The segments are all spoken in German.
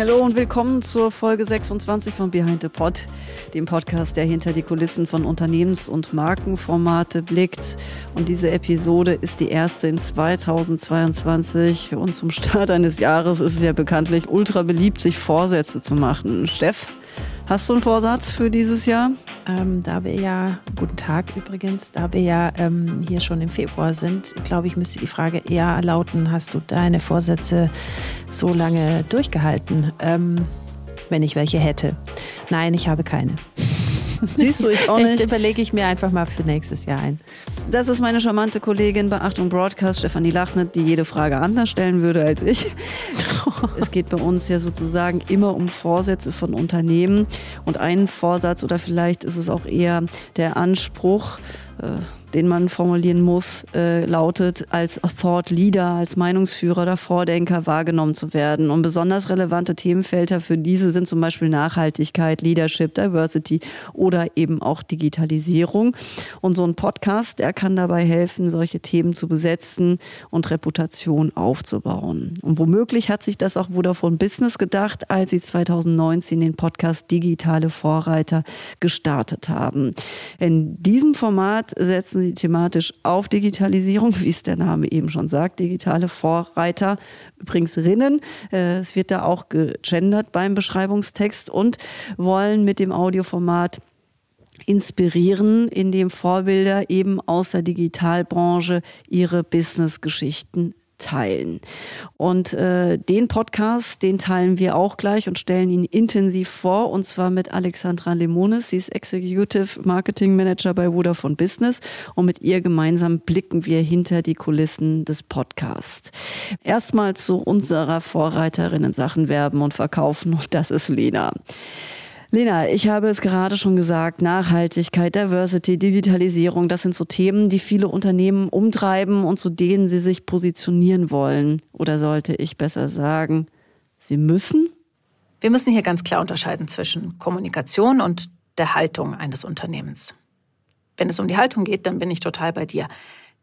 Hallo und willkommen zur Folge 26 von Behind the Pod, dem Podcast, der hinter die Kulissen von Unternehmens- und Markenformate blickt. Und diese Episode ist die erste in 2022 und zum Start eines Jahres ist es ja bekanntlich ultra beliebt, sich Vorsätze zu machen. Steff, Hast du einen Vorsatz für dieses Jahr? Ähm, da wir ja, guten Tag übrigens, da wir ja ähm, hier schon im Februar sind, glaube ich, müsste die Frage eher lauten, hast du deine Vorsätze so lange durchgehalten, ähm, wenn ich welche hätte? Nein, ich habe keine. Siehst du, ich auch nicht. überlege ich mir einfach mal für nächstes Jahr ein. Das ist meine charmante Kollegin bei Achtung Broadcast, Stefanie Lachnet, die jede Frage anders stellen würde als ich. es geht bei uns ja sozusagen immer um Vorsätze von Unternehmen. Und ein Vorsatz oder vielleicht ist es auch eher der Anspruch, äh, den man formulieren muss, äh, lautet, als Thought Leader, als Meinungsführer oder Vordenker wahrgenommen zu werden. Und besonders relevante Themenfelder für diese sind zum Beispiel Nachhaltigkeit, Leadership, Diversity oder eben auch Digitalisierung. Und so ein Podcast, der kann dabei helfen, solche Themen zu besetzen und Reputation aufzubauen. Und womöglich hat sich das auch Vodafone Business gedacht, als sie 2019 den Podcast Digitale Vorreiter gestartet haben. In diesem Format setzen setzen sie thematisch auf Digitalisierung, wie es der Name eben schon sagt, digitale Vorreiter, übrigens Rinnen. Äh, es wird da auch gegendert beim Beschreibungstext und wollen mit dem Audioformat inspirieren, indem Vorbilder eben aus der Digitalbranche ihre Businessgeschichten teilen. Und äh, den Podcast, den teilen wir auch gleich und stellen ihn intensiv vor, und zwar mit Alexandra Lemonis. Sie ist Executive Marketing Manager bei Vodafone Business und mit ihr gemeinsam blicken wir hinter die Kulissen des Podcasts. Erstmal zu unserer Vorreiterin in Sachen Werben und Verkaufen und das ist Lena. Lena, ich habe es gerade schon gesagt, Nachhaltigkeit, Diversity, Digitalisierung, das sind so Themen, die viele Unternehmen umtreiben und zu denen sie sich positionieren wollen. Oder sollte ich besser sagen, sie müssen? Wir müssen hier ganz klar unterscheiden zwischen Kommunikation und der Haltung eines Unternehmens. Wenn es um die Haltung geht, dann bin ich total bei dir.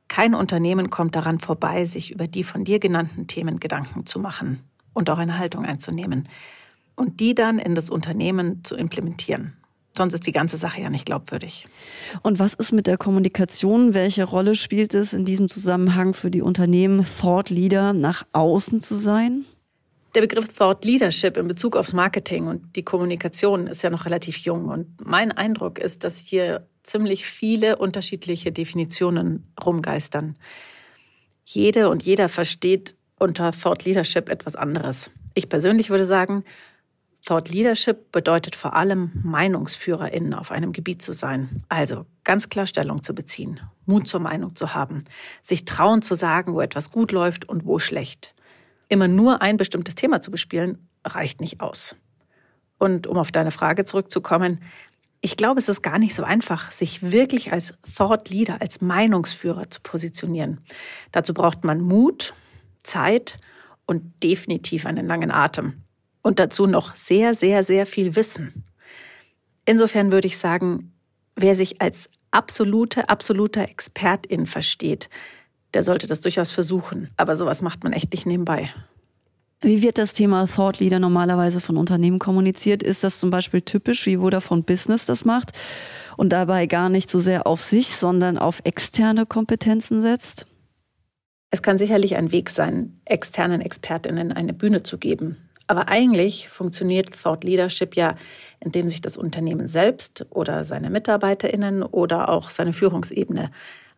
Kein Unternehmen kommt daran vorbei, sich über die von dir genannten Themen Gedanken zu machen und auch eine Haltung einzunehmen und die dann in das Unternehmen zu implementieren. Sonst ist die ganze Sache ja nicht glaubwürdig. Und was ist mit der Kommunikation? Welche Rolle spielt es in diesem Zusammenhang für die Unternehmen, Thought Leader nach außen zu sein? Der Begriff Thought Leadership in Bezug aufs Marketing und die Kommunikation ist ja noch relativ jung. Und mein Eindruck ist, dass hier ziemlich viele unterschiedliche Definitionen rumgeistern. Jede und jeder versteht unter Thought Leadership etwas anderes. Ich persönlich würde sagen, Thought Leadership bedeutet vor allem, MeinungsführerInnen auf einem Gebiet zu sein. Also ganz klar Stellung zu beziehen, Mut zur Meinung zu haben, sich trauen zu sagen, wo etwas gut läuft und wo schlecht. Immer nur ein bestimmtes Thema zu bespielen, reicht nicht aus. Und um auf deine Frage zurückzukommen, ich glaube, es ist gar nicht so einfach, sich wirklich als Thought Leader, als Meinungsführer zu positionieren. Dazu braucht man Mut, Zeit und definitiv einen langen Atem und dazu noch sehr, sehr, sehr viel Wissen. Insofern würde ich sagen, wer sich als absolute, absoluter Expertin versteht, der sollte das durchaus versuchen. Aber sowas macht man echt nicht nebenbei. Wie wird das Thema Thought Leader normalerweise von Unternehmen kommuniziert? Ist das zum Beispiel typisch, wie Vodafone Business das macht und dabei gar nicht so sehr auf sich, sondern auf externe Kompetenzen setzt? Es kann sicherlich ein Weg sein, externen Expertinnen eine Bühne zu geben. Aber eigentlich funktioniert Thought Leadership ja, indem sich das Unternehmen selbst oder seine MitarbeiterInnen oder auch seine Führungsebene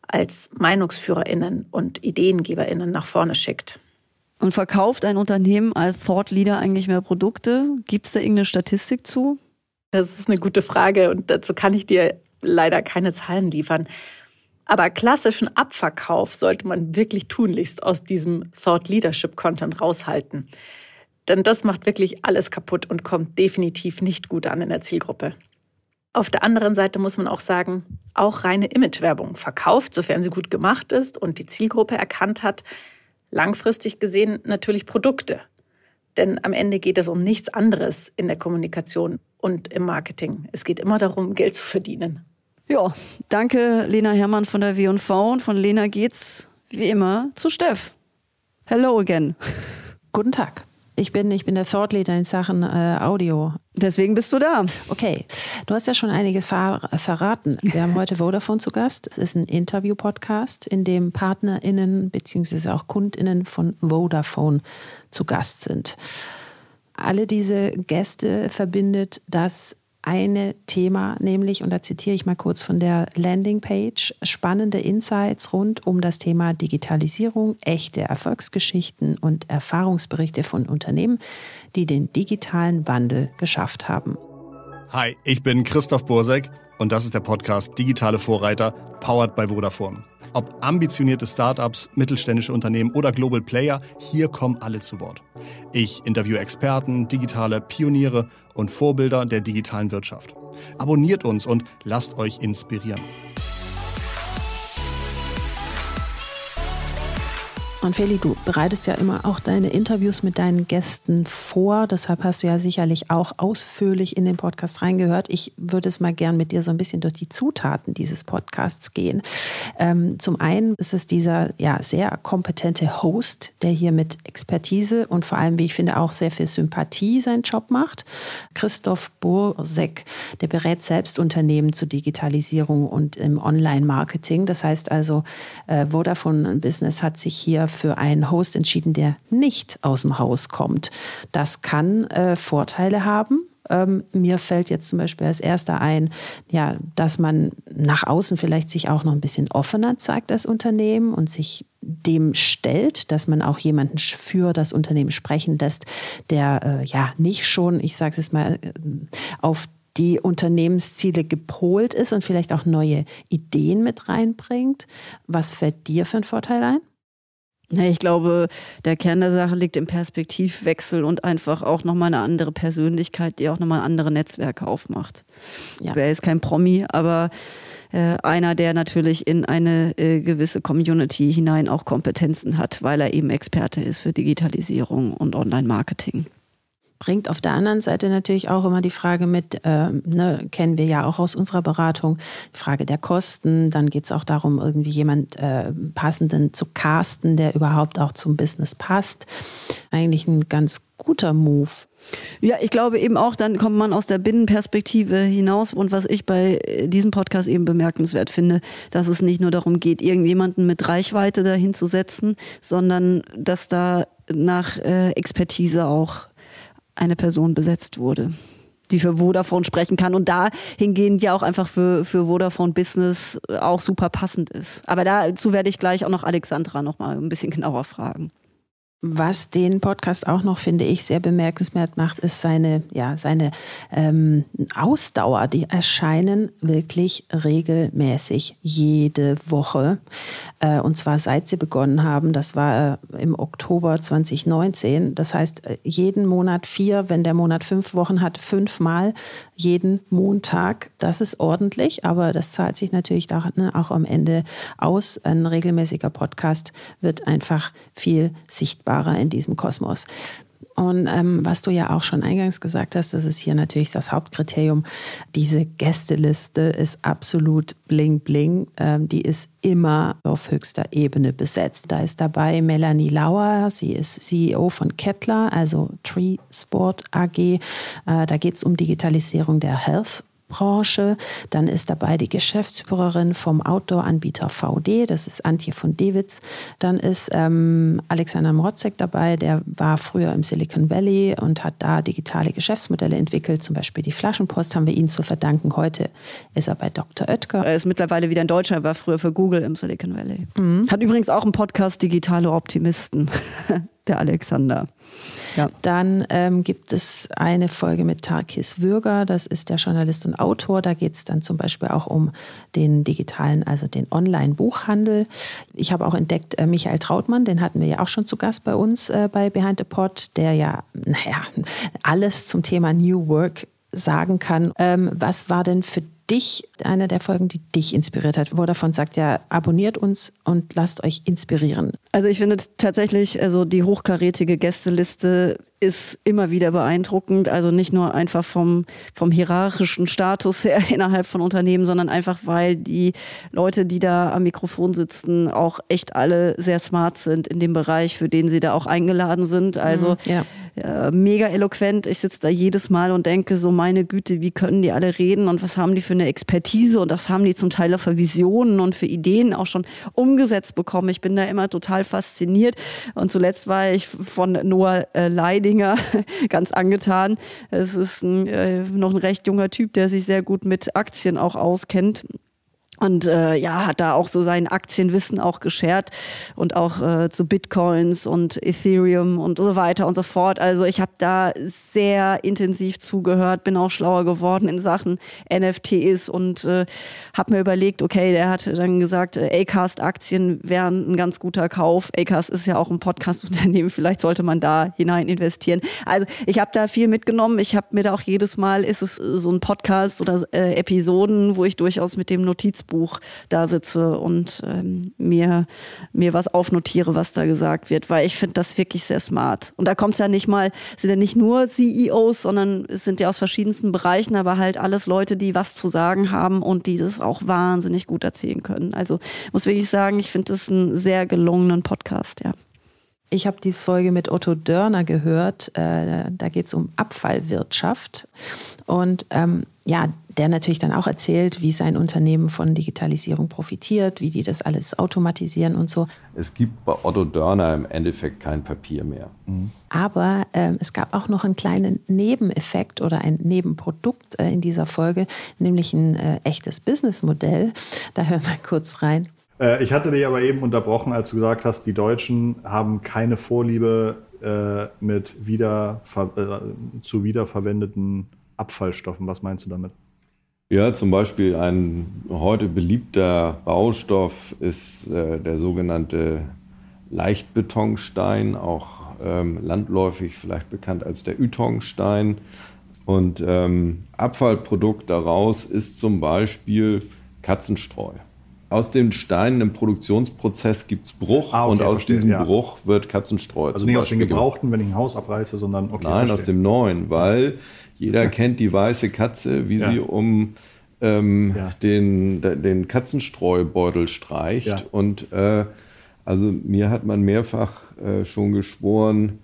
als MeinungsführerInnen und IdeengeberInnen nach vorne schickt. Und verkauft ein Unternehmen als Thought Leader eigentlich mehr Produkte? Gibt es da irgendeine Statistik zu? Das ist eine gute Frage und dazu kann ich dir leider keine Zahlen liefern. Aber klassischen Abverkauf sollte man wirklich tunlichst aus diesem Thought Leadership Content raushalten. Denn das macht wirklich alles kaputt und kommt definitiv nicht gut an in der Zielgruppe. Auf der anderen Seite muss man auch sagen, auch reine Imagewerbung verkauft, sofern sie gut gemacht ist und die Zielgruppe erkannt hat, langfristig gesehen natürlich Produkte. Denn am Ende geht es um nichts anderes in der Kommunikation und im Marketing. Es geht immer darum, Geld zu verdienen. Ja, danke Lena Herrmann von der W&V und von Lena geht's wie immer zu Steff. Hello again. Guten Tag. Ich bin, ich bin der Thought Leader in Sachen äh, Audio. Deswegen bist du da. Okay, du hast ja schon einiges ver verraten. Wir haben heute Vodafone zu Gast. Es ist ein Interview-Podcast, in dem PartnerInnen bzw. auch KundInnen von Vodafone zu Gast sind. Alle diese Gäste verbindet das eine Thema, nämlich, und da zitiere ich mal kurz von der Landingpage, spannende Insights rund um das Thema Digitalisierung, echte Erfolgsgeschichten und Erfahrungsberichte von Unternehmen, die den digitalen Wandel geschafft haben. Hi, ich bin Christoph Bursek und das ist der Podcast Digitale Vorreiter, powered by Vodafone. Ob ambitionierte Startups, mittelständische Unternehmen oder Global Player, hier kommen alle zu Wort. Ich interviewe Experten, digitale Pioniere und Vorbilder der digitalen Wirtschaft. Abonniert uns und lasst euch inspirieren. Und Feli, du bereitest ja immer auch deine Interviews mit deinen Gästen vor. Deshalb hast du ja sicherlich auch ausführlich in den Podcast reingehört. Ich würde es mal gern mit dir so ein bisschen durch die Zutaten dieses Podcasts gehen. Ähm, zum einen ist es dieser ja, sehr kompetente Host, der hier mit Expertise und vor allem, wie ich finde, auch sehr viel Sympathie seinen Job macht. Christoph Bursek, der berät selbst Unternehmen zur Digitalisierung und im Online-Marketing. Das heißt also, äh, Vodafone Business hat sich hier für einen Host entschieden, der nicht aus dem Haus kommt. Das kann äh, Vorteile haben. Ähm, mir fällt jetzt zum Beispiel als erster ein, ja, dass man nach außen vielleicht sich auch noch ein bisschen offener zeigt als Unternehmen und sich dem stellt, dass man auch jemanden für das Unternehmen sprechen lässt, der äh, ja nicht schon, ich sage es jetzt mal, äh, auf die Unternehmensziele gepolt ist und vielleicht auch neue Ideen mit reinbringt. Was fällt dir für einen Vorteil ein? Ich glaube, der Kern der Sache liegt im Perspektivwechsel und einfach auch nochmal eine andere Persönlichkeit, die auch nochmal andere Netzwerke aufmacht. Ja. Er ist kein Promi, aber äh, einer, der natürlich in eine äh, gewisse Community hinein auch Kompetenzen hat, weil er eben Experte ist für Digitalisierung und Online-Marketing bringt auf der anderen Seite natürlich auch immer die Frage mit, äh, ne, kennen wir ja auch aus unserer Beratung, die Frage der Kosten. Dann geht es auch darum, irgendwie jemand äh, passenden zu casten, der überhaupt auch zum Business passt. Eigentlich ein ganz guter Move. Ja, ich glaube eben auch, dann kommt man aus der Binnenperspektive hinaus. Und was ich bei äh, diesem Podcast eben bemerkenswert finde, dass es nicht nur darum geht, irgendjemanden mit Reichweite dahin zu setzen, sondern dass da nach äh, Expertise auch eine Person besetzt wurde die für Vodafone sprechen kann und dahingehend ja auch einfach für, für Vodafone Business auch super passend ist. Aber dazu werde ich gleich auch noch Alexandra noch mal ein bisschen genauer fragen. Was den Podcast auch noch, finde ich, sehr bemerkenswert macht, ist seine, ja, seine ähm, Ausdauer. Die erscheinen wirklich regelmäßig jede Woche. Äh, und zwar seit sie begonnen haben. Das war äh, im Oktober 2019. Das heißt, äh, jeden Monat vier, wenn der Monat fünf Wochen hat, fünfmal jeden Montag. Das ist ordentlich, aber das zahlt sich natürlich ne, auch am Ende aus. Ein regelmäßiger Podcast wird einfach viel sichtbarer in diesem Kosmos. Und ähm, was du ja auch schon eingangs gesagt hast, das ist hier natürlich das Hauptkriterium. Diese Gästeliste ist absolut bling bling. Ähm, die ist immer auf höchster Ebene besetzt. Da ist dabei Melanie Lauer, sie ist CEO von Kettler, also Tree Sport AG. Äh, da geht es um Digitalisierung der Health Branche. Dann ist dabei die Geschäftsführerin vom Outdoor-Anbieter VD, das ist Antje von Dewitz. Dann ist ähm, Alexander Mrotzek dabei, der war früher im Silicon Valley und hat da digitale Geschäftsmodelle entwickelt. Zum Beispiel die Flaschenpost haben wir ihm zu verdanken. Heute ist er bei Dr. Oetker. Er ist mittlerweile wieder in Deutschland, war früher für Google im Silicon Valley. Mhm. Hat übrigens auch einen Podcast Digitale Optimisten, der Alexander. Ja. Dann ähm, gibt es eine Folge mit Tarkis Würger, das ist der Journalist und Autor. Da geht es dann zum Beispiel auch um den digitalen, also den Online-Buchhandel. Ich habe auch entdeckt äh, Michael Trautmann, den hatten wir ja auch schon zu Gast bei uns äh, bei Behind the Pod, der ja, naja, alles zum Thema New Work sagen kann. Ähm, was war denn für dich, eine der Folgen, die dich inspiriert hat? Wo davon sagt ja, abonniert uns und lasst euch inspirieren. Also ich finde tatsächlich, also die hochkarätige Gästeliste ist immer wieder beeindruckend. Also nicht nur einfach vom, vom hierarchischen Status her innerhalb von Unternehmen, sondern einfach, weil die Leute, die da am Mikrofon sitzen, auch echt alle sehr smart sind in dem Bereich, für den sie da auch eingeladen sind. Also mhm, ja. äh, mega eloquent. Ich sitze da jedes Mal und denke so, meine Güte, wie können die alle reden und was haben die für eine Expertise und was haben die zum Teil auch für Visionen und für Ideen auch schon umgesetzt bekommen. Ich bin da immer total fasziniert und zuletzt war ich von Noah äh, Leidinger ganz angetan. Es ist ein, äh, noch ein recht junger Typ, der sich sehr gut mit Aktien auch auskennt und äh, ja, hat da auch so sein Aktienwissen auch geschert und auch äh, zu Bitcoins und Ethereum und so weiter und so fort. Also ich habe da sehr intensiv zugehört, bin auch schlauer geworden in Sachen NFTs und äh, habe mir überlegt, okay, der hat dann gesagt, äh, Acast-Aktien wären ein ganz guter Kauf. Acast ist ja auch ein Podcast-Unternehmen, vielleicht sollte man da hinein investieren. Also ich habe da viel mitgenommen. Ich habe mir da auch jedes Mal, ist es so ein Podcast oder äh, Episoden, wo ich durchaus mit dem Notiz Notizbuch da sitze und ähm, mir, mir was aufnotiere, was da gesagt wird, weil ich finde das wirklich sehr smart. Und da kommt es ja nicht mal, sind ja nicht nur CEOs, sondern es sind ja aus verschiedensten Bereichen, aber halt alles Leute, die was zu sagen haben und die das auch wahnsinnig gut erzählen können. Also muss wirklich sagen, ich finde das einen sehr gelungenen Podcast, ja. Ich habe die Folge mit Otto Dörner gehört. Äh, da geht es um Abfallwirtschaft. Und ähm, ja, der natürlich dann auch erzählt, wie sein Unternehmen von Digitalisierung profitiert, wie die das alles automatisieren und so. Es gibt bei Otto Dörner im Endeffekt kein Papier mehr. Mhm. Aber ähm, es gab auch noch einen kleinen Nebeneffekt oder ein Nebenprodukt äh, in dieser Folge, nämlich ein äh, echtes Businessmodell. Da hören wir kurz rein. Äh, ich hatte dich aber eben unterbrochen, als du gesagt hast, die Deutschen haben keine Vorliebe äh, mit wieder, äh, zu wiederverwendeten Abfallstoffen. Was meinst du damit? Ja, zum Beispiel ein heute beliebter Baustoff ist äh, der sogenannte Leichtbetonstein, auch ähm, landläufig vielleicht bekannt als der Ytongstein. Und ähm, Abfallprodukt daraus ist zum Beispiel Katzenstreu aus den Steinen im Produktionsprozess gibt es Bruch ah, okay, und aus verstehe, diesem ja. Bruch wird Katzenstreu. Also nicht aus den gebrauchten, wenn ich ein Haus abreiße, sondern okay, Nein, verstehe. aus dem neuen, weil jeder kennt die weiße Katze, wie ja. sie um ähm, ja. den, den Katzenstreubeutel streicht. Und äh, also mir hat man mehrfach äh, schon geschworen,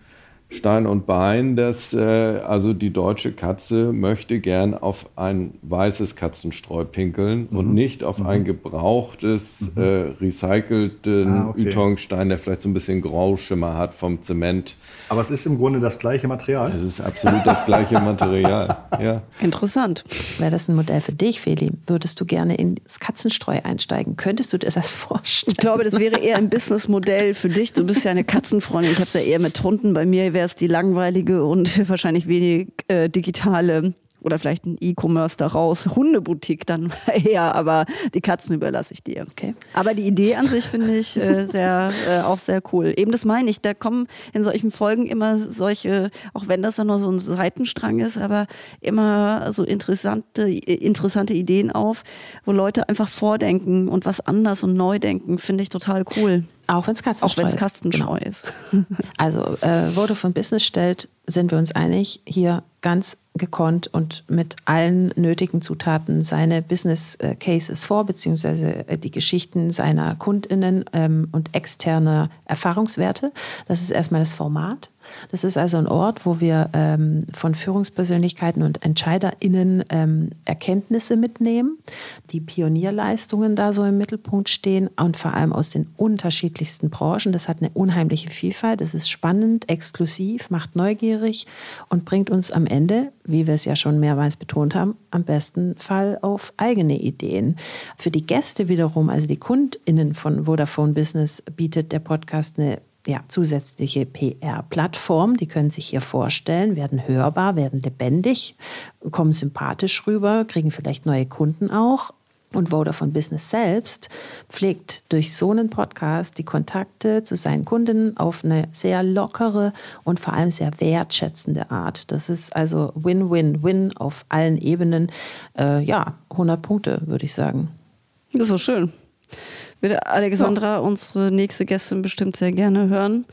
Stein und Bein, dass äh, also die deutsche Katze möchte gern auf ein weißes Katzenstreu pinkeln mhm. und nicht auf mhm. ein gebrauchtes, mhm. äh, recycelten ah, okay. Ytongstein, der vielleicht so ein bisschen Grauschimmer hat vom Zement. Aber es ist im Grunde das gleiche Material. Es ist absolut das gleiche Material. Ja. Interessant. Wäre das ein Modell für dich, Feli? Würdest du gerne ins Katzenstreu einsteigen? Könntest du dir das vorstellen? Ich glaube, das wäre eher ein Businessmodell für dich. Du bist ja eine Katzenfreundin. Ich habe es ja eher mit Hunden. Bei mir wäre es die langweilige und wahrscheinlich wenig äh, digitale oder vielleicht ein E-Commerce daraus, Hundeboutique dann eher, aber die Katzen überlasse ich dir. Okay. Aber die Idee an sich finde ich äh, sehr, äh, auch sehr cool. Eben das meine ich, da kommen in solchen Folgen immer solche, auch wenn das dann nur so ein Seitenstrang ist, aber immer so interessante, interessante Ideen auf, wo Leute einfach vordenken und was anders und neu denken, finde ich total cool. Auch wenn es Kastenscheu ist. Kastenscheu genau. ist. Also äh, von Business stellt, sind wir uns einig, hier ganz gekonnt und mit allen nötigen Zutaten seine Business äh, Cases vor, beziehungsweise äh, die Geschichten seiner KundInnen ähm, und externe Erfahrungswerte. Das ist erstmal das Format. Das ist also ein Ort, wo wir ähm, von Führungspersönlichkeiten und EntscheiderInnen ähm, Erkenntnisse mitnehmen, die Pionierleistungen da so im Mittelpunkt stehen und vor allem aus den unterschiedlichsten Branchen. Das hat eine unheimliche Vielfalt. Das ist spannend, exklusiv, macht neugierig und bringt uns am Ende, wie wir es ja schon mehrmals betont haben, am besten Fall auf eigene Ideen. Für die Gäste wiederum, also die KundInnen von Vodafone Business, bietet der Podcast eine ja, zusätzliche PR-Plattform. Die können sich hier vorstellen, werden hörbar, werden lebendig, kommen sympathisch rüber, kriegen vielleicht neue Kunden auch. Und Vodafone Business selbst pflegt durch so einen Podcast die Kontakte zu seinen Kunden auf eine sehr lockere und vor allem sehr wertschätzende Art. Das ist also Win-Win-Win auf allen Ebenen. Äh, ja, 100 Punkte, würde ich sagen. Das ist so schön. Wird Alexandra, ja. unsere nächste Gästin, bestimmt sehr gerne hören.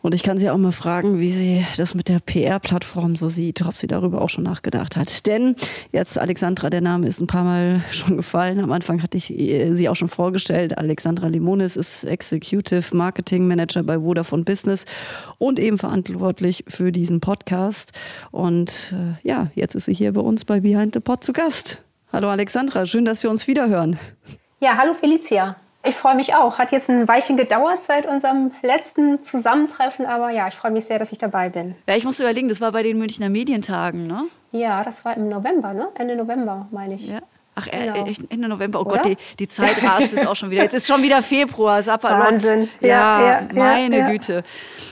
Und ich kann sie auch mal fragen, wie sie das mit der PR-Plattform so sieht, ob sie darüber auch schon nachgedacht hat. Denn jetzt Alexandra, der Name ist ein paar Mal schon gefallen. Am Anfang hatte ich sie auch schon vorgestellt. Alexandra Limonis ist Executive Marketing Manager bei Vodafone Business und eben verantwortlich für diesen Podcast. Und äh, ja, jetzt ist sie hier bei uns bei Behind the Pod zu Gast. Hallo Alexandra, schön, dass wir uns wiederhören. Ja, hallo Felicia. Ich freue mich auch. Hat jetzt ein Weilchen gedauert seit unserem letzten Zusammentreffen, aber ja, ich freue mich sehr, dass ich dabei bin. Ja, ich muss überlegen, das war bei den Münchner Medientagen, ne? Ja, das war im November, ne? Ende November, meine ich. Ja. Ach, äh, genau. Ende November. Oh Oder? Gott, die, die Zeit rast jetzt auch schon wieder. Jetzt ist schon wieder Februar. Wahnsinn. Ja, ja, ja meine ja, Güte.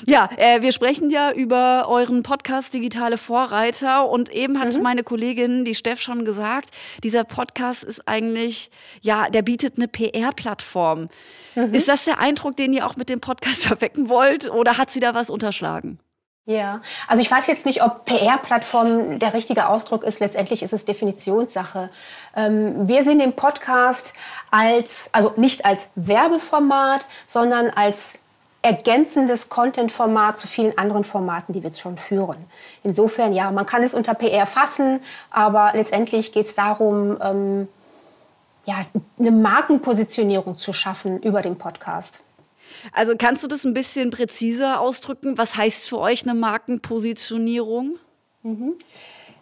Ja, äh, wir sprechen ja über euren Podcast Digitale Vorreiter. Und eben hat mhm. meine Kollegin, die Steff, schon gesagt, dieser Podcast ist eigentlich, ja, der bietet eine PR-Plattform. Mhm. Ist das der Eindruck, den ihr auch mit dem Podcast erwecken wollt? Oder hat sie da was unterschlagen? Ja, also ich weiß jetzt nicht, ob PR-Plattform der richtige Ausdruck ist. Letztendlich ist es Definitionssache. Ähm, wir sehen den Podcast als, also nicht als Werbeformat, sondern als ergänzendes Content-Format zu vielen anderen Formaten, die wir jetzt schon führen. Insofern, ja, man kann es unter PR fassen, aber letztendlich geht es darum, ähm, ja, eine Markenpositionierung zu schaffen über den Podcast. Also kannst du das ein bisschen präziser ausdrücken? Was heißt für euch eine Markenpositionierung? Mhm.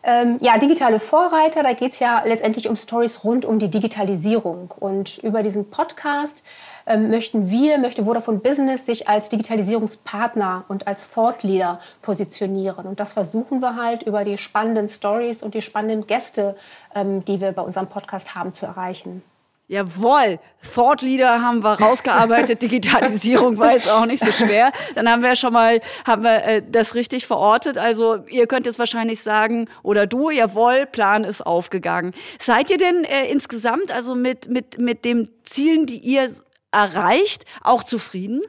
Ähm, ja, digitale Vorreiter, da geht es ja letztendlich um Stories rund um die Digitalisierung. Und über diesen Podcast ähm, möchten wir, möchte Vodafone Business sich als Digitalisierungspartner und als Thought Leader positionieren. Und das versuchen wir halt über die spannenden Stories und die spannenden Gäste, ähm, die wir bei unserem Podcast haben, zu erreichen. Jawohl, Thought Leader haben wir rausgearbeitet, Digitalisierung war jetzt auch nicht so schwer. Dann haben wir schon mal haben wir, äh, das richtig verortet. Also ihr könnt jetzt wahrscheinlich sagen, oder du, jawohl, Plan ist aufgegangen. Seid ihr denn äh, insgesamt, also mit, mit, mit den Zielen, die ihr erreicht, auch zufrieden?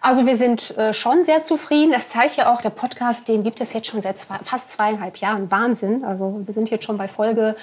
Also wir sind äh, schon sehr zufrieden. Das zeigt ja auch, der Podcast, den gibt es jetzt schon seit zwei, fast zweieinhalb Jahren. Wahnsinn. Also wir sind jetzt schon bei Folge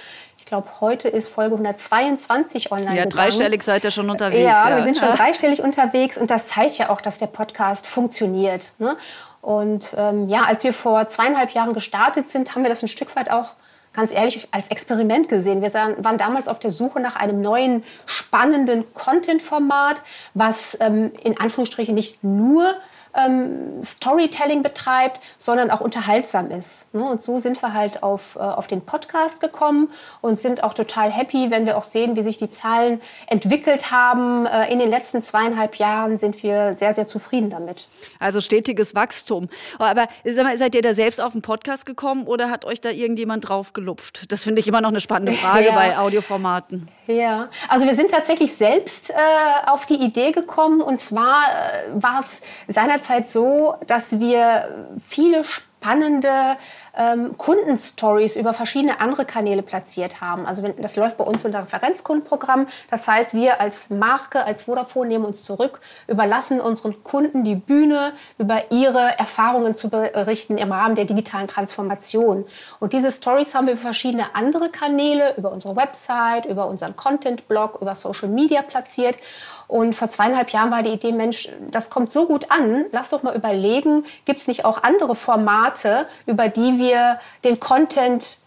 ich glaube, heute ist Folge 122 online. Ja, gegangen. dreistellig seid ihr schon unterwegs. Ja, ja, wir sind schon dreistellig unterwegs und das zeigt ja auch, dass der Podcast funktioniert. Ne? Und ähm, ja, als wir vor zweieinhalb Jahren gestartet sind, haben wir das ein Stück weit auch ganz ehrlich als Experiment gesehen. Wir waren damals auf der Suche nach einem neuen, spannenden Content-Format, was ähm, in Anführungsstrichen nicht nur ähm, Storytelling betreibt, sondern auch unterhaltsam ist. Ne? Und so sind wir halt auf, äh, auf den Podcast gekommen und sind auch total happy, wenn wir auch sehen, wie sich die Zahlen entwickelt haben. Äh, in den letzten zweieinhalb Jahren sind wir sehr, sehr zufrieden damit. Also stetiges Wachstum. Aber mal, seid ihr da selbst auf den Podcast gekommen oder hat euch da irgendjemand drauf gelupft? Das finde ich immer noch eine spannende Frage ja. bei Audioformaten. Ja, also wir sind tatsächlich selbst äh, auf die Idee gekommen. Und zwar äh, war es seinerzeit so, dass wir viele spannende ähm, Kundenstories über verschiedene andere Kanäle platziert haben. Also wenn, das läuft bei uns unter Referenzkundenprogramm. Das heißt, wir als Marke, als Vodafone nehmen uns zurück, überlassen unseren Kunden die Bühne, über ihre Erfahrungen zu berichten im Rahmen der digitalen Transformation. Und diese Stories haben wir über verschiedene andere Kanäle, über unsere Website, über unseren Content-Blog, über Social Media platziert. Und vor zweieinhalb Jahren war die Idee, Mensch, das kommt so gut an, lass doch mal überlegen, gibt es nicht auch andere Formate, über die wir den Content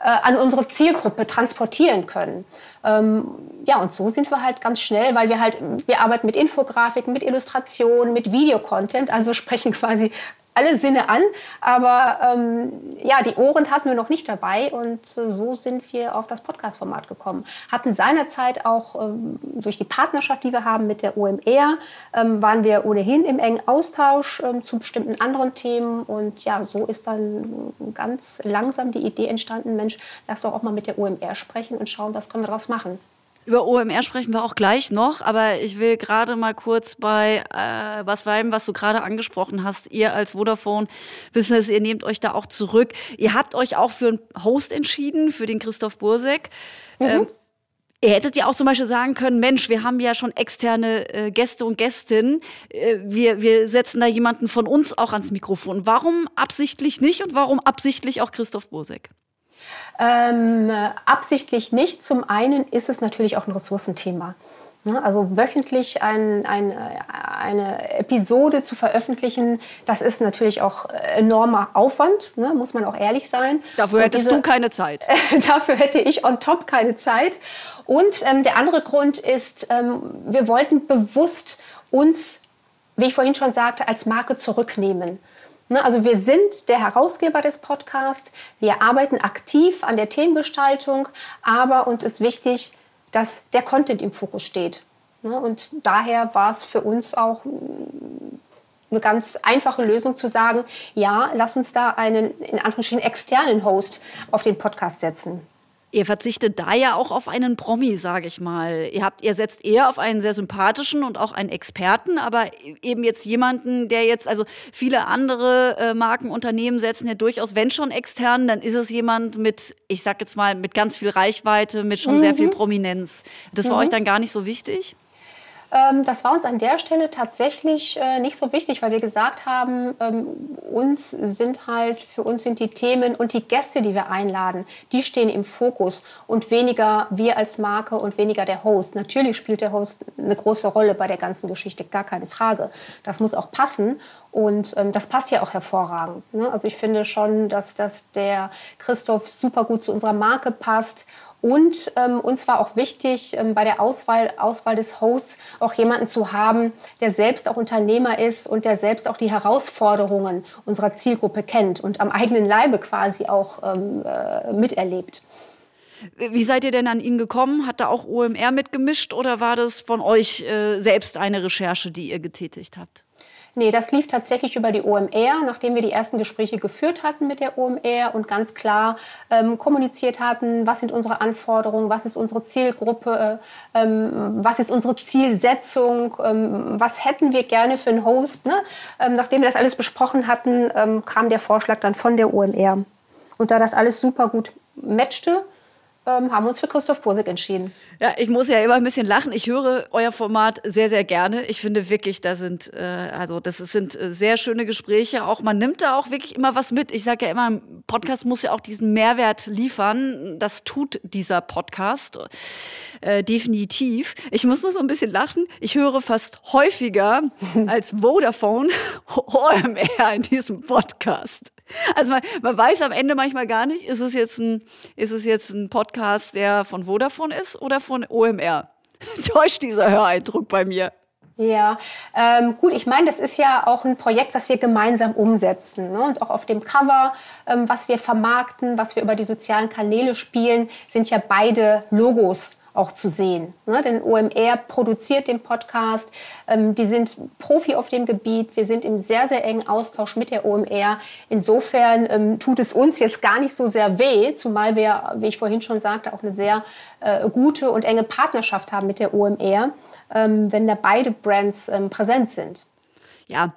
äh, an unsere Zielgruppe transportieren können. Ähm, ja, und so sind wir halt ganz schnell, weil wir halt, wir arbeiten mit Infografiken, mit Illustrationen, mit Videocontent, also sprechen quasi alle Sinne an. Aber ähm, ja, die Ohren hatten wir noch nicht dabei und äh, so sind wir auf das Podcast-Format gekommen. Hatten seinerzeit auch ähm, durch die Partnerschaft, die wir haben mit der OMR, ähm, waren wir ohnehin im engen Austausch ähm, zu bestimmten anderen Themen. Und ja, so ist dann ganz langsam die Idee entstanden, Mensch, lass doch auch mal mit der OMR sprechen und schauen, was können wir daraus machen. Über OMR sprechen wir auch gleich noch, aber ich will gerade mal kurz bei äh, was bleiben, was du gerade angesprochen hast. Ihr als Vodafone Business, ihr nehmt euch da auch zurück. Ihr habt euch auch für einen Host entschieden, für den Christoph Bursek. Mhm. Ähm, Ihr hättet ja auch zum Beispiel sagen können, Mensch, wir haben ja schon externe äh, Gäste und Gästinnen. Äh, wir, wir setzen da jemanden von uns auch ans Mikrofon. Warum absichtlich nicht und warum absichtlich auch Christoph Bursek? Ähm, absichtlich nicht. Zum einen ist es natürlich auch ein Ressourcenthema. Ne? Also wöchentlich ein, ein, eine Episode zu veröffentlichen, das ist natürlich auch enormer Aufwand, ne? muss man auch ehrlich sein. Dafür hättest diese, du keine Zeit. dafür hätte ich on top keine Zeit. Und ähm, der andere Grund ist, ähm, wir wollten bewusst uns, wie ich vorhin schon sagte, als Marke zurücknehmen. Ne? Also wir sind der Herausgeber des Podcasts, wir arbeiten aktiv an der Themengestaltung, aber uns ist wichtig, dass der Content im Fokus steht. Ne? Und daher war es für uns auch eine ganz einfache Lösung zu sagen, ja, lass uns da einen in Anführungsstrichen externen Host auf den Podcast setzen. Ihr verzichtet da ja auch auf einen Promi, sage ich mal. Ihr, habt, ihr setzt eher auf einen sehr sympathischen und auch einen Experten, aber eben jetzt jemanden, der jetzt, also viele andere äh, Markenunternehmen setzen ja durchaus, wenn schon extern, dann ist es jemand mit, ich sag jetzt mal, mit ganz viel Reichweite, mit schon mhm. sehr viel Prominenz. Das war mhm. euch dann gar nicht so wichtig? Ähm, das war uns an der Stelle tatsächlich äh, nicht so wichtig, weil wir gesagt haben, ähm, uns sind halt, für uns sind die Themen und die Gäste, die wir einladen, die stehen im Fokus und weniger wir als Marke und weniger der Host. Natürlich spielt der Host eine große Rolle bei der ganzen Geschichte, gar keine Frage. Das muss auch passen und ähm, das passt ja auch hervorragend. Ne? Also ich finde schon, dass, dass der Christoph super gut zu unserer Marke passt und ähm, uns war auch wichtig, ähm, bei der Auswahl, Auswahl des Hosts auch jemanden zu haben, der selbst auch Unternehmer ist und der selbst auch die Herausforderungen unserer Zielgruppe kennt und am eigenen Leibe quasi auch ähm, äh, miterlebt. Wie seid ihr denn an ihn gekommen? Hat da auch OMR mitgemischt oder war das von euch äh, selbst eine Recherche, die ihr getätigt habt? Nee, das lief tatsächlich über die OMR, nachdem wir die ersten Gespräche geführt hatten mit der OMR und ganz klar ähm, kommuniziert hatten, was sind unsere Anforderungen, was ist unsere Zielgruppe, ähm, was ist unsere Zielsetzung, ähm, was hätten wir gerne für einen Host. Ne? Ähm, nachdem wir das alles besprochen hatten, ähm, kam der Vorschlag dann von der OMR. Und da das alles super gut matchte, ähm, haben uns für Christoph Bursig entschieden. Ja, ich muss ja immer ein bisschen lachen. Ich höre euer Format sehr, sehr gerne. Ich finde wirklich, da sind, äh, also das sind äh, sehr schöne Gespräche. Auch man nimmt da auch wirklich immer was mit. Ich sage ja immer, ein Podcast muss ja auch diesen Mehrwert liefern. Das tut dieser Podcast äh, definitiv. Ich muss nur so ein bisschen lachen. Ich höre fast häufiger als Vodafone OMR in diesem Podcast. Also man, man, weiß am Ende manchmal gar nicht, ist es, jetzt ein, ist es jetzt ein Podcast, der von Vodafone ist oder von OMR? Täuscht dieser Höreindruck bei mir. Ja, ähm, gut, ich meine, das ist ja auch ein Projekt, was wir gemeinsam umsetzen. Ne? Und auch auf dem Cover, ähm, was wir vermarkten, was wir über die sozialen Kanäle spielen, sind ja beide Logos auch zu sehen. Ne? Denn OMR produziert den Podcast, ähm, die sind Profi auf dem Gebiet, wir sind im sehr, sehr engen Austausch mit der OMR. Insofern ähm, tut es uns jetzt gar nicht so sehr weh, zumal wir, wie ich vorhin schon sagte, auch eine sehr äh, gute und enge Partnerschaft haben mit der OMR, ähm, wenn da beide Brands ähm, präsent sind ja,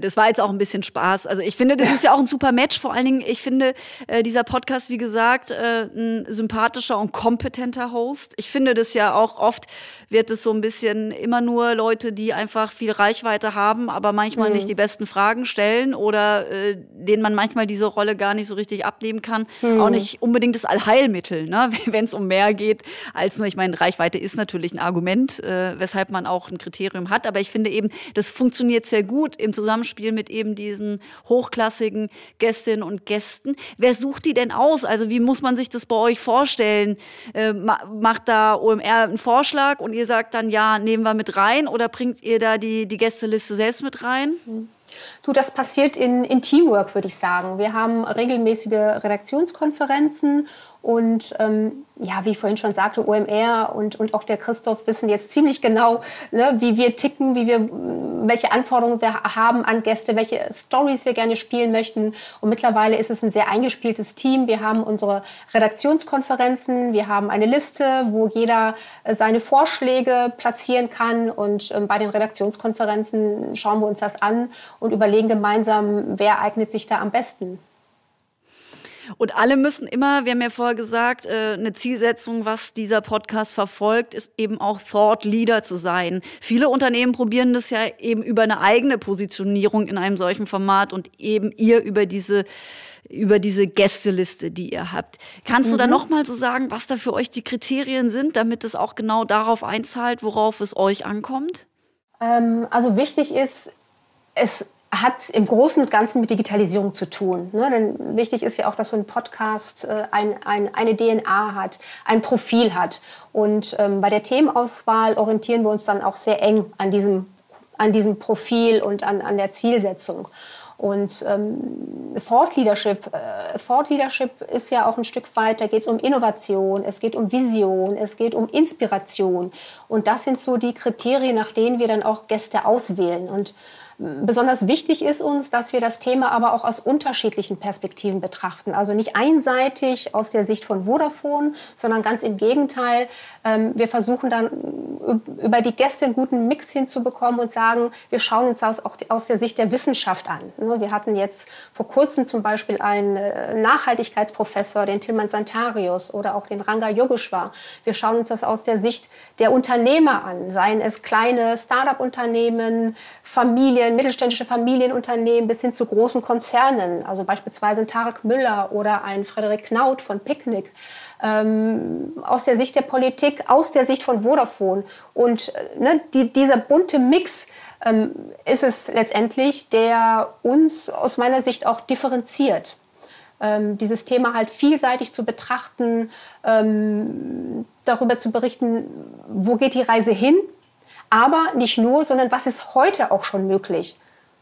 das war jetzt auch ein bisschen Spaß. Also ich finde, das ist ja auch ein super Match. Vor allen Dingen, ich finde, äh, dieser Podcast, wie gesagt, äh, ein sympathischer und kompetenter Host. Ich finde das ja auch oft wird es so ein bisschen immer nur Leute, die einfach viel Reichweite haben, aber manchmal mhm. nicht die besten Fragen stellen oder äh, denen man manchmal diese Rolle gar nicht so richtig abnehmen kann. Mhm. Auch nicht unbedingt das Allheilmittel, ne? wenn es um mehr geht als nur, ich meine, Reichweite ist natürlich ein Argument, äh, weshalb man auch ein Kriterium hat, aber ich finde eben, das funktioniert sehr gut im Zusammenspiel mit eben diesen hochklassigen Gästinnen und Gästen. Wer sucht die denn aus? Also wie muss man sich das bei euch vorstellen? Äh, macht da OMR einen Vorschlag und ihr sagt dann, ja, nehmen wir mit rein oder bringt ihr da die, die Gästeliste selbst mit rein? Mhm. Du, das passiert in, in Teamwork, würde ich sagen. Wir haben regelmäßige Redaktionskonferenzen und ähm, ja, wie ich vorhin schon sagte, OMR und, und auch der Christoph wissen jetzt ziemlich genau, ne, wie wir ticken, wie wir, welche Anforderungen wir haben an Gäste, welche Stories wir gerne spielen möchten. Und mittlerweile ist es ein sehr eingespieltes Team. Wir haben unsere Redaktionskonferenzen, wir haben eine Liste, wo jeder äh, seine Vorschläge platzieren kann. Und ähm, bei den Redaktionskonferenzen schauen wir uns das an und überlegen gemeinsam, wer eignet sich da am besten. Und alle müssen immer, wir haben ja vorher gesagt, äh, eine Zielsetzung, was dieser Podcast verfolgt, ist eben auch Thought Leader zu sein. Viele Unternehmen probieren das ja eben über eine eigene Positionierung in einem solchen Format und eben ihr über diese über diese Gästeliste, die ihr habt. Kannst mhm. du da mhm. noch mal so sagen, was da für euch die Kriterien sind, damit es auch genau darauf einzahlt, worauf es euch ankommt? Ähm, also wichtig ist, es hat im Großen und Ganzen mit Digitalisierung zu tun. Ne? Denn wichtig ist ja auch, dass so ein Podcast äh, ein, ein, eine DNA hat, ein Profil hat. Und ähm, bei der Themenauswahl orientieren wir uns dann auch sehr eng an diesem, an diesem Profil und an, an der Zielsetzung. Und ähm, Leadership, äh, Leadership ist ja auch ein Stück weit, da geht es um Innovation, es geht um Vision, es geht um Inspiration. Und das sind so die Kriterien, nach denen wir dann auch Gäste auswählen. Und Besonders wichtig ist uns, dass wir das Thema aber auch aus unterschiedlichen Perspektiven betrachten. Also nicht einseitig aus der Sicht von Vodafone, sondern ganz im Gegenteil. Ähm, wir versuchen dann über die Gäste einen guten Mix hinzubekommen und sagen, wir schauen uns das auch aus der Sicht der Wissenschaft an. Ne, wir hatten jetzt vor kurzem zum Beispiel einen äh, Nachhaltigkeitsprofessor, den Tilman Santarius oder auch den Ranga Yogeshwar. Wir schauen uns das aus der Sicht der Unternehmer an, seien es kleine Start-up-Unternehmen, Familien, mittelständische Familienunternehmen bis hin zu großen Konzernen, also beispielsweise Tarek Müller oder ein Frederik Knaut von Picknick. Ähm, aus der Sicht der Politik, aus der Sicht von Vodafone. Und äh, ne, die, dieser bunte Mix ähm, ist es letztendlich, der uns aus meiner Sicht auch differenziert. Ähm, dieses Thema halt vielseitig zu betrachten, ähm, darüber zu berichten, wo geht die Reise hin, aber nicht nur, sondern was ist heute auch schon möglich.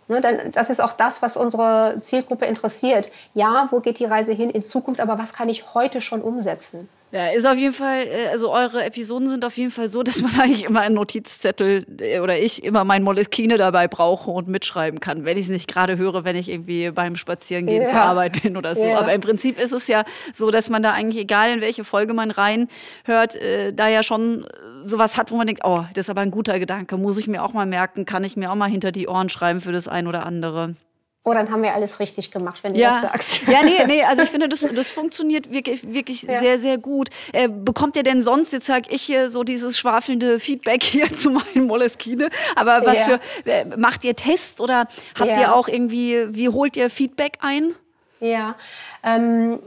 Ne, das ist auch das, was unsere Zielgruppe interessiert. Ja, wo geht die Reise hin in Zukunft, aber was kann ich heute schon umsetzen? Ja, ist auf jeden Fall, äh, also eure Episoden sind auf jeden Fall so, dass man eigentlich immer einen Notizzettel äh, oder ich immer mein Moleskine dabei brauche und mitschreiben kann, wenn ich es nicht gerade höre, wenn ich irgendwie beim Spazierengehen ja. zur Arbeit bin oder so. Ja. Aber im Prinzip ist es ja so, dass man da eigentlich, egal in welche Folge man reinhört, äh, da ja schon sowas hat, wo man denkt, oh, das ist aber ein guter Gedanke, muss ich mir auch mal merken, kann ich mir auch mal hinter die Ohren schreiben für das ein oder andere. Oh, dann haben wir alles richtig gemacht, wenn du ja. das sagst. Ja, nee, nee, also ich finde, das, das funktioniert wirklich, wirklich ja. sehr, sehr gut. Äh, bekommt ihr denn sonst, jetzt sage ich hier so dieses schwafelnde Feedback hier zu meinen Moleskine, aber was ja. für, äh, macht ihr Tests oder habt ihr auch irgendwie, wie holt ihr Feedback ein? Ja, ähm,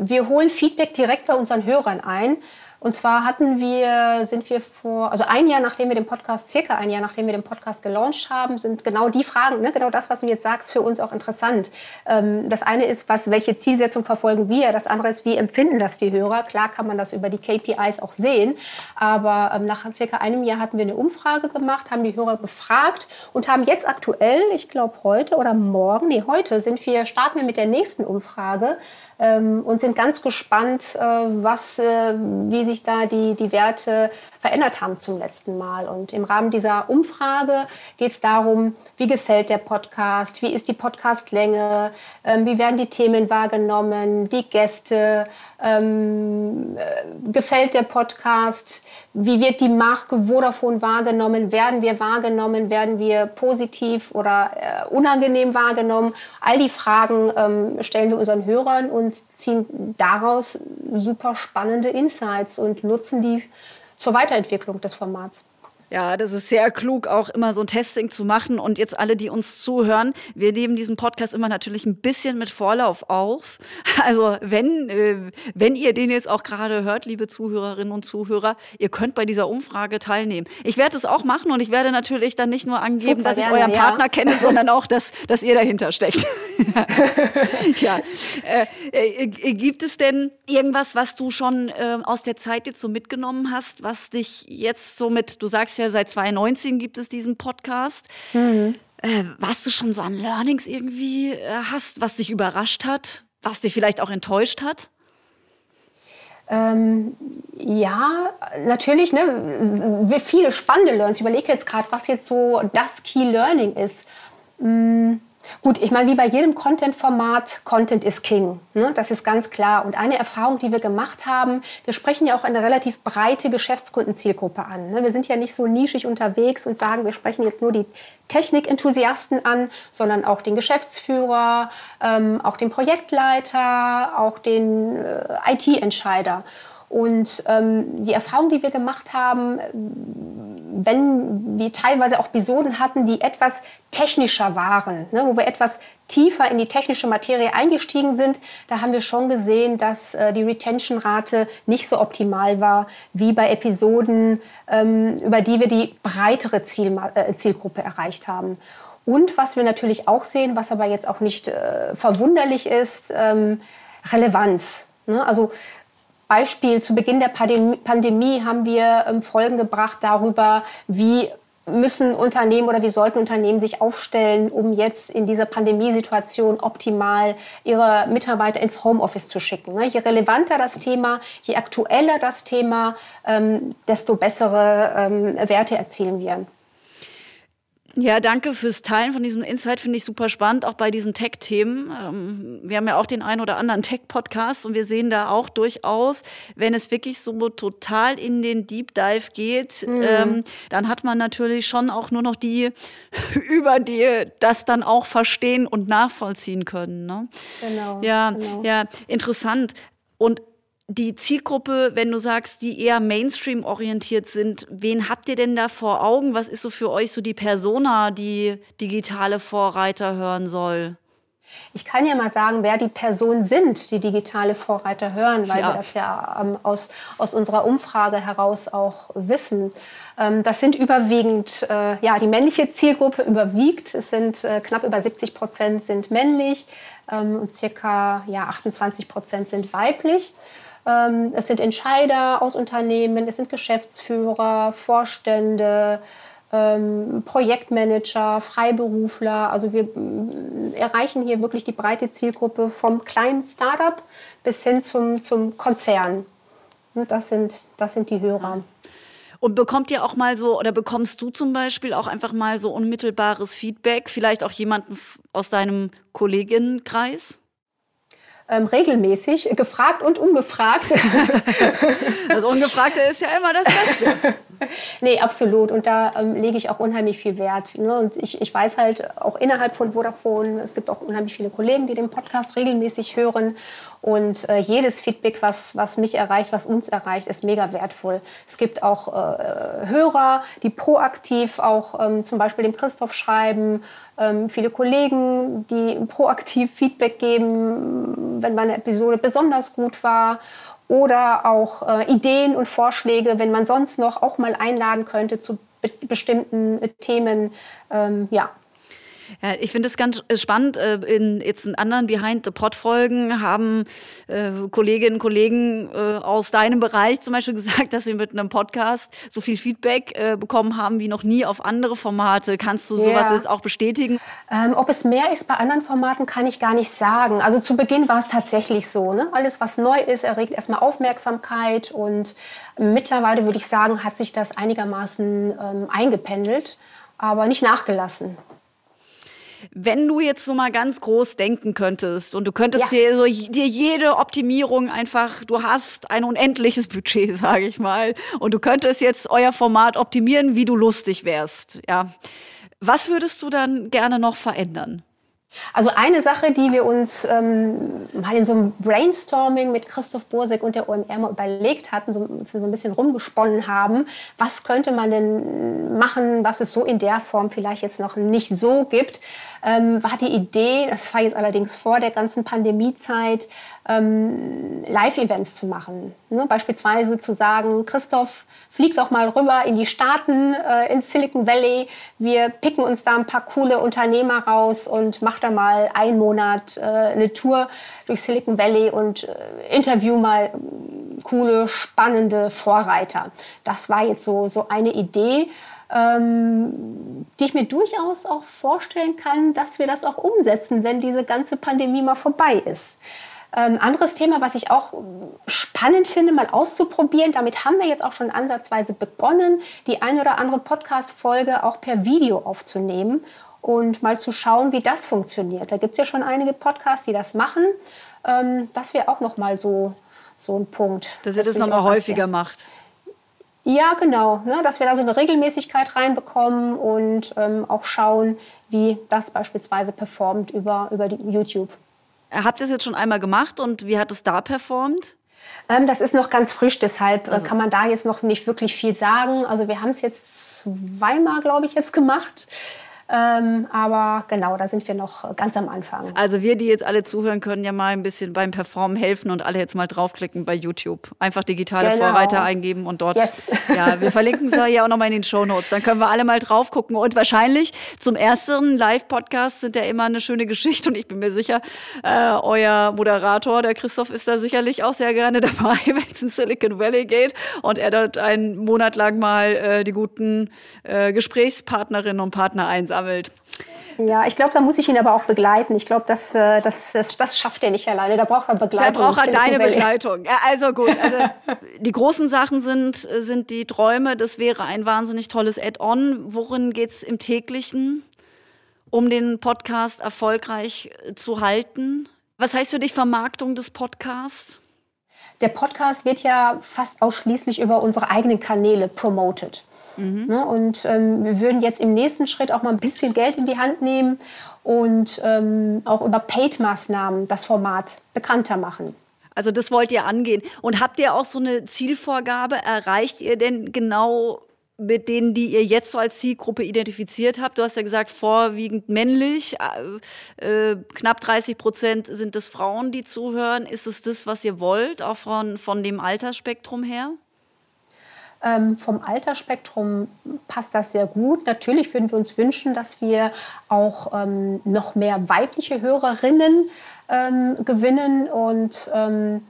wir holen Feedback direkt bei unseren Hörern ein. Und zwar hatten wir, sind wir vor, also ein Jahr nachdem wir den Podcast, circa ein Jahr nachdem wir den Podcast gelauncht haben, sind genau die Fragen, ne, genau das, was du jetzt sagst, für uns auch interessant. Ähm, das eine ist, was, welche Zielsetzung verfolgen wir? Das andere ist, wie empfinden das die Hörer? Klar kann man das über die KPIs auch sehen, aber ähm, nach circa einem Jahr hatten wir eine Umfrage gemacht, haben die Hörer befragt und haben jetzt aktuell, ich glaube heute oder morgen, nee, heute sind wir, starten wir mit der nächsten Umfrage ähm, und sind ganz gespannt, äh, was, äh, wie sich da die, die Werte verändert haben zum letzten Mal. Und im Rahmen dieser Umfrage geht es darum, wie gefällt der Podcast, wie ist die Podcastlänge, ähm, wie werden die Themen wahrgenommen, die Gäste, ähm, äh, gefällt der Podcast, wie wird die Marke Vodafone wahrgenommen, werden wir wahrgenommen, werden wir positiv oder äh, unangenehm wahrgenommen. All die Fragen ähm, stellen wir unseren Hörern und ziehen daraus super spannende Insights und nutzen die zur Weiterentwicklung des Formats. Ja, das ist sehr klug, auch immer so ein Testing zu machen. Und jetzt alle, die uns zuhören, wir nehmen diesen Podcast immer natürlich ein bisschen mit Vorlauf auf. Also wenn, äh, wenn ihr den jetzt auch gerade hört, liebe Zuhörerinnen und Zuhörer, ihr könnt bei dieser Umfrage teilnehmen. Ich werde es auch machen und ich werde natürlich dann nicht nur angeben, Super, dass ich gerne, euren Partner ja. kenne, sondern auch, dass, dass ihr dahinter steckt. ja. Äh, äh, gibt es denn irgendwas, was du schon äh, aus der Zeit jetzt so mitgenommen hast, was dich jetzt so mit, du sagst ja, seit 2019 gibt es diesen Podcast. Mhm. Äh, was du schon so an Learnings irgendwie äh, hast, was dich überrascht hat, was dich vielleicht auch enttäuscht hat? Ähm, ja, natürlich, ne, viele spannende Learnings. Ich überlege jetzt gerade, was jetzt so das Key Learning ist. Mhm. Gut, ich meine, wie bei jedem Content-Format, Content ist King. Ne? Das ist ganz klar. Und eine Erfahrung, die wir gemacht haben, wir sprechen ja auch eine relativ breite Geschäftskundenzielgruppe an. Ne? Wir sind ja nicht so nischig unterwegs und sagen, wir sprechen jetzt nur die Technikenthusiasten an, sondern auch den Geschäftsführer, ähm, auch den Projektleiter, auch den äh, IT-Entscheider. Und ähm, die Erfahrung, die wir gemacht haben, wenn wir teilweise auch Episoden hatten, die etwas technischer waren, ne, wo wir etwas tiefer in die technische Materie eingestiegen sind, da haben wir schon gesehen, dass äh, die Retention-Rate nicht so optimal war wie bei Episoden, ähm, über die wir die breitere Ziel, äh, Zielgruppe erreicht haben. Und was wir natürlich auch sehen, was aber jetzt auch nicht äh, verwunderlich ist, ähm, Relevanz. Ne? Also Beispiel zu Beginn der Pandemie haben wir ähm, Folgen gebracht darüber, wie müssen Unternehmen oder wie sollten Unternehmen sich aufstellen, um jetzt in dieser Pandemiesituation optimal ihre Mitarbeiter ins Homeoffice zu schicken. Ne? Je relevanter das Thema, je aktueller das Thema, ähm, desto bessere ähm, Werte erzielen wir. Ja, danke fürs Teilen von diesem Insight, finde ich super spannend, auch bei diesen Tech-Themen. Ähm, wir haben ja auch den einen oder anderen Tech-Podcast und wir sehen da auch durchaus, wenn es wirklich so total in den Deep Dive geht, mhm. ähm, dann hat man natürlich schon auch nur noch die, über die das dann auch verstehen und nachvollziehen können. Ne? Genau. Ja, genau. ja, interessant. Und die Zielgruppe, wenn du sagst, die eher Mainstream orientiert sind, wen habt ihr denn da vor Augen? Was ist so für euch so die Persona, die digitale Vorreiter hören soll? Ich kann ja mal sagen, wer die Personen sind, die digitale Vorreiter hören, weil ja. wir das ja ähm, aus, aus unserer Umfrage heraus auch wissen. Ähm, das sind überwiegend, äh, ja, die männliche Zielgruppe überwiegt. Es sind äh, knapp über 70 Prozent sind männlich ähm, und circa ja, 28 Prozent sind weiblich. Ähm, es sind Entscheider aus Unternehmen, es sind Geschäftsführer, Vorstände, ähm, Projektmanager, Freiberufler. Also wir mm, erreichen hier wirklich die breite Zielgruppe vom kleinen Startup bis hin zum, zum Konzern. Ne, das sind, das sind die Hörer. Und bekommt ihr auch mal so, oder bekommst du zum Beispiel auch einfach mal so unmittelbares Feedback, vielleicht auch jemanden aus deinem Kolleginnenkreis? Ähm, regelmäßig, gefragt und ungefragt. Das Ungefragte ist ja immer das Beste. Nee, absolut. Und da ähm, lege ich auch unheimlich viel Wert. Ne? Und ich, ich weiß halt auch innerhalb von Vodafone, es gibt auch unheimlich viele Kollegen, die den Podcast regelmäßig hören. Und äh, jedes Feedback, was, was mich erreicht, was uns erreicht, ist mega wertvoll. Es gibt auch äh, Hörer, die proaktiv auch ähm, zum Beispiel dem Christoph schreiben, ähm, viele Kollegen, die proaktiv Feedback geben, wenn meine Episode besonders gut war oder auch äh, Ideen und Vorschläge, wenn man sonst noch auch mal einladen könnte zu be bestimmten äh, Themen. Ähm, ja, ja, ich finde es ganz äh, spannend. Äh, in jetzt in anderen Behind the Pod Folgen haben äh, Kolleginnen und Kollegen äh, aus deinem Bereich zum Beispiel gesagt, dass sie mit einem Podcast so viel Feedback äh, bekommen haben wie noch nie auf andere Formate. Kannst du sowas ja. jetzt auch bestätigen? Ähm, ob es mehr ist bei anderen Formaten, kann ich gar nicht sagen. Also zu Beginn war es tatsächlich so. Ne? Alles, was neu ist, erregt erstmal Aufmerksamkeit und mittlerweile würde ich sagen, hat sich das einigermaßen ähm, eingependelt, aber nicht nachgelassen. Wenn du jetzt so mal ganz groß denken könntest und du könntest ja. dir, so, dir jede Optimierung einfach, du hast ein unendliches Budget, sage ich mal, und du könntest jetzt euer Format optimieren, wie du lustig wärst, ja. Was würdest du dann gerne noch verändern? Also eine Sache, die wir uns ähm, mal in so einem Brainstorming mit Christoph Bursek und der OMR mal überlegt hatten, so, so ein bisschen rumgesponnen haben, was könnte man denn machen, was es so in der Form vielleicht jetzt noch nicht so gibt, ähm, war die Idee, das war jetzt allerdings vor der ganzen Pandemiezeit, ähm, Live-Events zu machen. Ne? Beispielsweise zu sagen, Christoph, flieg doch mal rüber in die Staaten, äh, ins Silicon Valley. Wir picken uns da ein paar coole Unternehmer raus und mach da mal einen Monat äh, eine Tour durch Silicon Valley und äh, interview mal coole, spannende Vorreiter. Das war jetzt so, so eine Idee. Ähm, die ich mir durchaus auch vorstellen kann, dass wir das auch umsetzen, wenn diese ganze Pandemie mal vorbei ist. Ähm, anderes Thema, was ich auch spannend finde, mal auszuprobieren. Damit haben wir jetzt auch schon ansatzweise begonnen, die ein oder andere Podcast-Folge auch per Video aufzunehmen und mal zu schauen, wie das funktioniert. Da gibt es ja schon einige Podcasts, die das machen. Ähm, das wäre auch noch mal so, so ein Punkt. Dass ihr das, das nochmal häufiger macht. Ja, genau. Ne, dass wir da so eine Regelmäßigkeit reinbekommen und ähm, auch schauen, wie das beispielsweise performt über, über die YouTube. Habt ihr es jetzt schon einmal gemacht und wie hat es da performt? Ähm, das ist noch ganz frisch, deshalb äh, also. kann man da jetzt noch nicht wirklich viel sagen. Also wir haben es jetzt zweimal, glaube ich, jetzt gemacht. Ähm, aber genau, da sind wir noch ganz am Anfang. Also wir, die jetzt alle zuhören, können ja mal ein bisschen beim Performen helfen und alle jetzt mal draufklicken bei YouTube. Einfach digitale genau. Vorreiter eingeben und dort. Yes. Ja, wir verlinken es ja auch nochmal in den Show Notes. Dann können wir alle mal drauf gucken. Und wahrscheinlich zum ersten Live-Podcast sind ja immer eine schöne Geschichte. Und ich bin mir sicher, äh, euer Moderator, der Christoph, ist da sicherlich auch sehr gerne dabei, wenn es in Silicon Valley geht und er dort einen Monat lang mal äh, die guten äh, Gesprächspartnerinnen und Partner einsetzt sammelt. Ja, ich glaube, da muss ich ihn aber auch begleiten. Ich glaube, das, äh, das, das, das, schafft er nicht alleine. Da braucht er Begleitung. Da braucht er deine Begleitung. Ja, also gut. Also die großen Sachen sind, sind die Träume. Das wäre ein wahnsinnig tolles Add-on. Worin geht es im täglichen, um den Podcast erfolgreich zu halten? Was heißt für dich Vermarktung des Podcasts? Der Podcast wird ja fast ausschließlich über unsere eigenen Kanäle promoted. Mhm. Ne, und ähm, wir würden jetzt im nächsten Schritt auch mal ein bisschen Geld in die Hand nehmen und ähm, auch über Paid-Maßnahmen das Format bekannter machen. Also das wollt ihr angehen. Und habt ihr auch so eine Zielvorgabe? Erreicht ihr denn genau mit denen, die ihr jetzt so als Zielgruppe identifiziert habt? Du hast ja gesagt, vorwiegend männlich, äh, äh knapp 30 Prozent sind es Frauen, die zuhören. Ist es das, was ihr wollt, auch von, von dem Altersspektrum her? Ähm, vom Altersspektrum passt das sehr gut. Natürlich würden wir uns wünschen, dass wir auch ähm, noch mehr weibliche Hörerinnen ähm, gewinnen. Und ähm,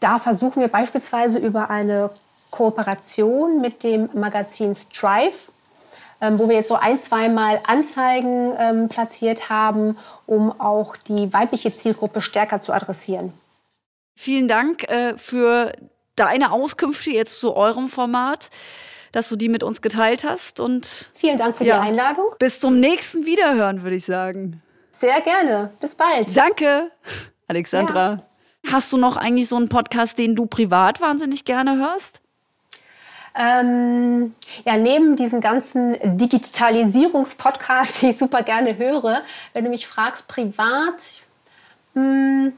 da versuchen wir beispielsweise über eine Kooperation mit dem Magazin Strive, ähm, wo wir jetzt so ein, zweimal Anzeigen ähm, platziert haben, um auch die weibliche Zielgruppe stärker zu adressieren. Vielen Dank äh, für deine Auskünfte jetzt zu eurem Format, dass du die mit uns geteilt hast. Und vielen Dank für ja, die Einladung. Bis zum nächsten Wiederhören, würde ich sagen. Sehr gerne. Bis bald. Danke, Alexandra. Ja. Hast du noch eigentlich so einen Podcast, den du privat wahnsinnig gerne hörst? Ähm, ja, neben diesen ganzen Digitalisierungspodcasts, die ich super gerne höre, wenn du mich fragst, privat, mh, hm,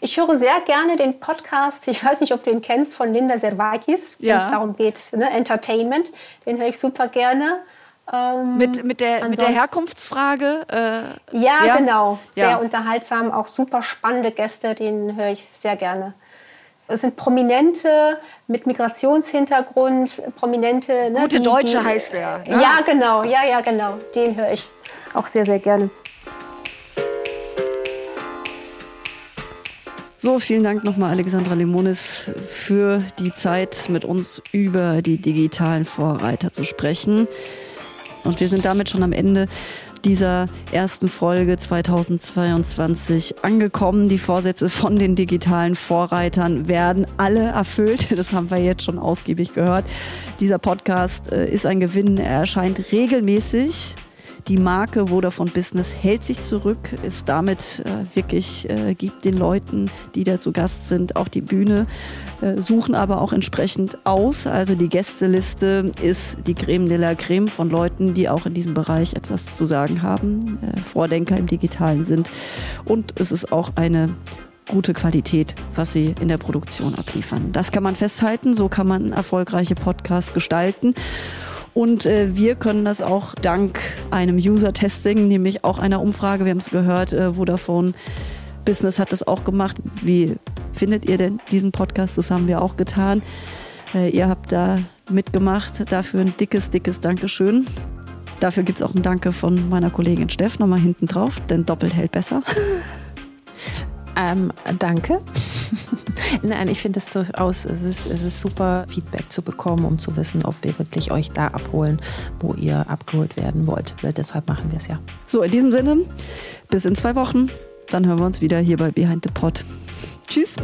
ich höre sehr gerne den Podcast, ich weiß nicht, ob du ihn kennst, von Linda Servakis, ja. wenn es darum geht, ne, Entertainment. Den höre ich super gerne. Ähm, mit, mit, der, mit der Herkunftsfrage? Äh, ja, ja, genau. Sehr ja. unterhaltsam, auch super spannende Gäste, den höre ich sehr gerne. Es sind Prominente mit Migrationshintergrund, Prominente. Ne, Gute die, Deutsche die, heißt er. Ja. ja, genau, ja, ja, genau. Den höre ich auch sehr, sehr gerne. So, vielen Dank nochmal, Alexandra Limonis, für die Zeit, mit uns über die digitalen Vorreiter zu sprechen. Und wir sind damit schon am Ende dieser ersten Folge 2022 angekommen. Die Vorsätze von den digitalen Vorreitern werden alle erfüllt. Das haben wir jetzt schon ausgiebig gehört. Dieser Podcast äh, ist ein Gewinn. Er erscheint regelmäßig die Marke Vodafone Business hält sich zurück, ist damit äh, wirklich, äh, gibt den Leuten, die da zu Gast sind, auch die Bühne, äh, suchen aber auch entsprechend aus. Also die Gästeliste ist die Creme de la Creme von Leuten, die auch in diesem Bereich etwas zu sagen haben, äh, Vordenker im Digitalen sind. Und es ist auch eine gute Qualität, was sie in der Produktion abliefern. Das kann man festhalten, so kann man erfolgreiche Podcasts gestalten. Und äh, wir können das auch dank einem User-Testing, nämlich auch einer Umfrage, wir haben es gehört, äh, Vodafone Business hat das auch gemacht. Wie findet ihr denn diesen Podcast? Das haben wir auch getan. Äh, ihr habt da mitgemacht. Dafür ein dickes, dickes Dankeschön. Dafür gibt es auch ein Danke von meiner Kollegin Steff nochmal hinten drauf, denn doppelt hält besser. Ähm, danke. Nein, ich finde es durchaus, es ist, es ist super, Feedback zu bekommen, um zu wissen, ob wir wirklich euch da abholen, wo ihr abgeholt werden wollt. Weil deshalb machen wir es ja. So, in diesem Sinne, bis in zwei Wochen. Dann hören wir uns wieder hier bei Behind the Pod. Tschüss.